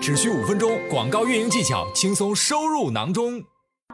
只需五分钟，广告运营技巧轻松收入囊中。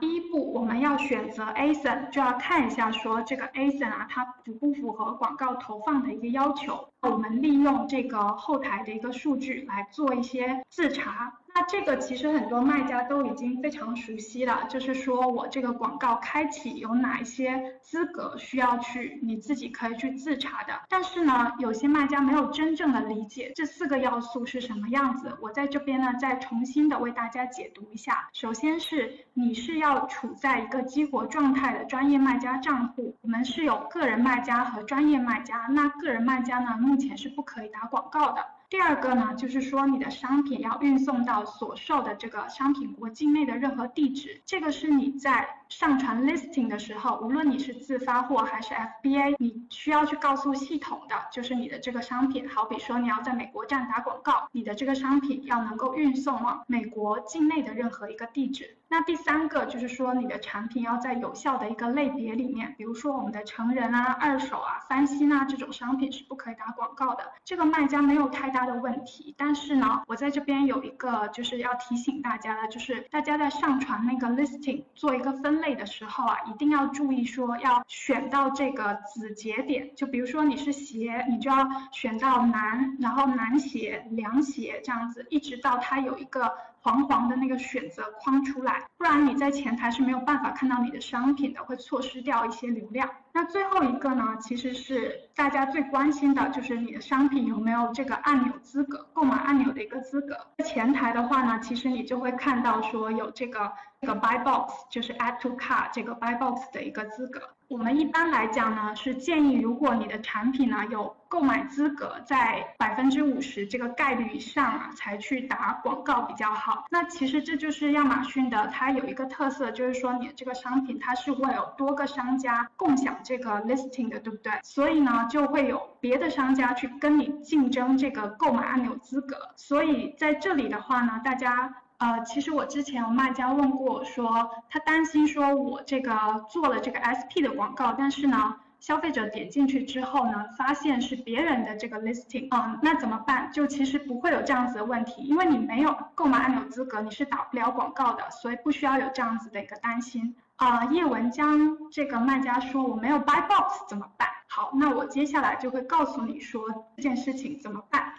第一步，我们要选择 ASIN，就要看一下说这个 ASIN 啊，它符不符合广告投放的一个要求。我们利用这个后台的一个数据来做一些自查。那这个其实很多卖家都已经非常熟悉了，就是说我这个广告开启有哪一些资格需要去你自己可以去自查的。但是呢，有些卖家没有真正的理解这四个要素是什么样子。我在这边呢再重新的为大家解读一下。首先是你是要处在一个激活状态的专业卖家账户，我们是有个人卖家和专业卖家。那个人卖家呢，目前是不可以打广告的。第二个呢，就是说你的商品要运送到所售的这个商品国境内的任何地址，这个是你在上传 listing 的时候，无论你是自发货还是 FBA，你需要去告诉系统的，就是你的这个商品，好比说你要在美国站打广告，你的这个商品要能够运送往美国境内的任何一个地址。那第三个就是说你的产品要在有效的一个类别里面，比如说我们的成人啊、二手啊、翻新啊这种商品是不可以打广告的。这个卖家没有太大的问题，但是呢，我在这边有一个就是要提醒大家的，就是大家在上传那个 listing 做一个分类的时候啊，一定要注意说要选到这个子节点，就比如说你是鞋，你就要选到男，然后男鞋、凉鞋这样子，一直到它有一个。黄黄的那个选择框出来，不然你在前台是没有办法看到你的商品的，会错失掉一些流量。那最后一个呢，其实是大家最关心的，就是你的商品有没有这个按钮资格，购买按钮的一个资格。前台的话呢，其实你就会看到说有这个这个 buy box，就是 add to cart 这个 buy box 的一个资格。我们一般来讲呢，是建议如果你的产品呢有购买资格在百分之五十这个概率以上啊，才去打广告比较好。那其实这就是亚马逊的，它有一个特色，就是说你这个商品它是会有多个商家共享这个 listing 的，对不对？所以呢，就会有别的商家去跟你竞争这个购买按钮资格。所以在这里的话呢，大家。呃，其实我之前有卖家问过，说他担心说我这个做了这个 SP 的广告，但是呢，消费者点进去之后呢，发现是别人的这个 listing，嗯，那怎么办？就其实不会有这样子的问题，因为你没有购买按钮资格，你是打不了广告的，所以不需要有这样子的一个担心。啊，叶文江这个卖家说我没有 buy box 怎么办？好，那我接下来就会告诉你说这件事情怎么办。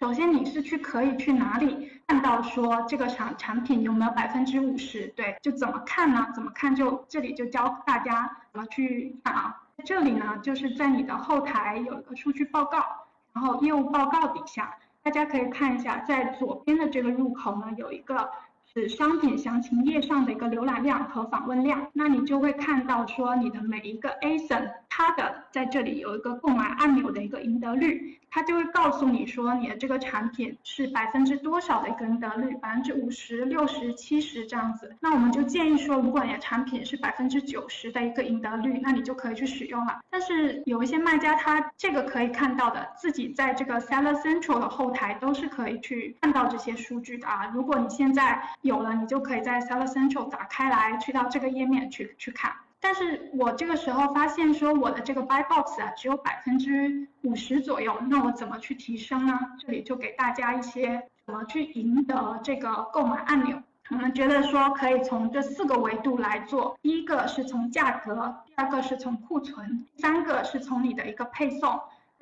首先，你是去可以去哪里看到说这个产产品有没有百分之五十？对，就怎么看呢？怎么看？就这里就教大家怎么去看啊。这里呢，就是在你的后台有一个数据报告，然后业务报告底下，大家可以看一下，在左边的这个入口呢，有一个是商品详情页上的一个浏览量和访问量，那你就会看到说你的每一个 ASIN。它的在这里有一个购买按钮的一个赢得率，它就会告诉你说你的这个产品是百分之多少的一个赢得率，百分之五十六十七十这样子。那我们就建议说，如果你的产品是百分之九十的一个赢得率，那你就可以去使用了。但是有一些卖家他这个可以看到的，自己在这个 Seller Central 的后台都是可以去看到这些数据的啊。如果你现在有了，你就可以在 Seller Central 打开来，去到这个页面去去看。但是我这个时候发现说我的这个 buy box 啊只有百分之五十左右，那我怎么去提升呢？这里就给大家一些怎么去赢得这个购买按钮。我们觉得说可以从这四个维度来做，第一个是从价格，第二个是从库存，第三个是从你的一个配送。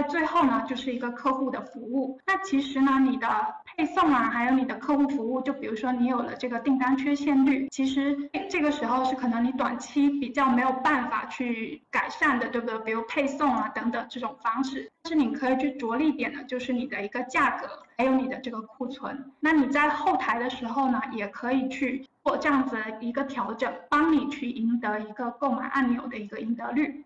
最后呢，就是一个客户的服务。那其实呢，你的配送啊，还有你的客户服务，就比如说你有了这个订单缺陷率，其实这个时候是可能你短期比较没有办法去改善的，对不对？比如配送啊等等这种方式，但是你可以去着力点的，就是你的一个价格，还有你的这个库存。那你在后台的时候呢，也可以去做这样子的一个调整，帮你去赢得一个购买按钮的一个赢得率。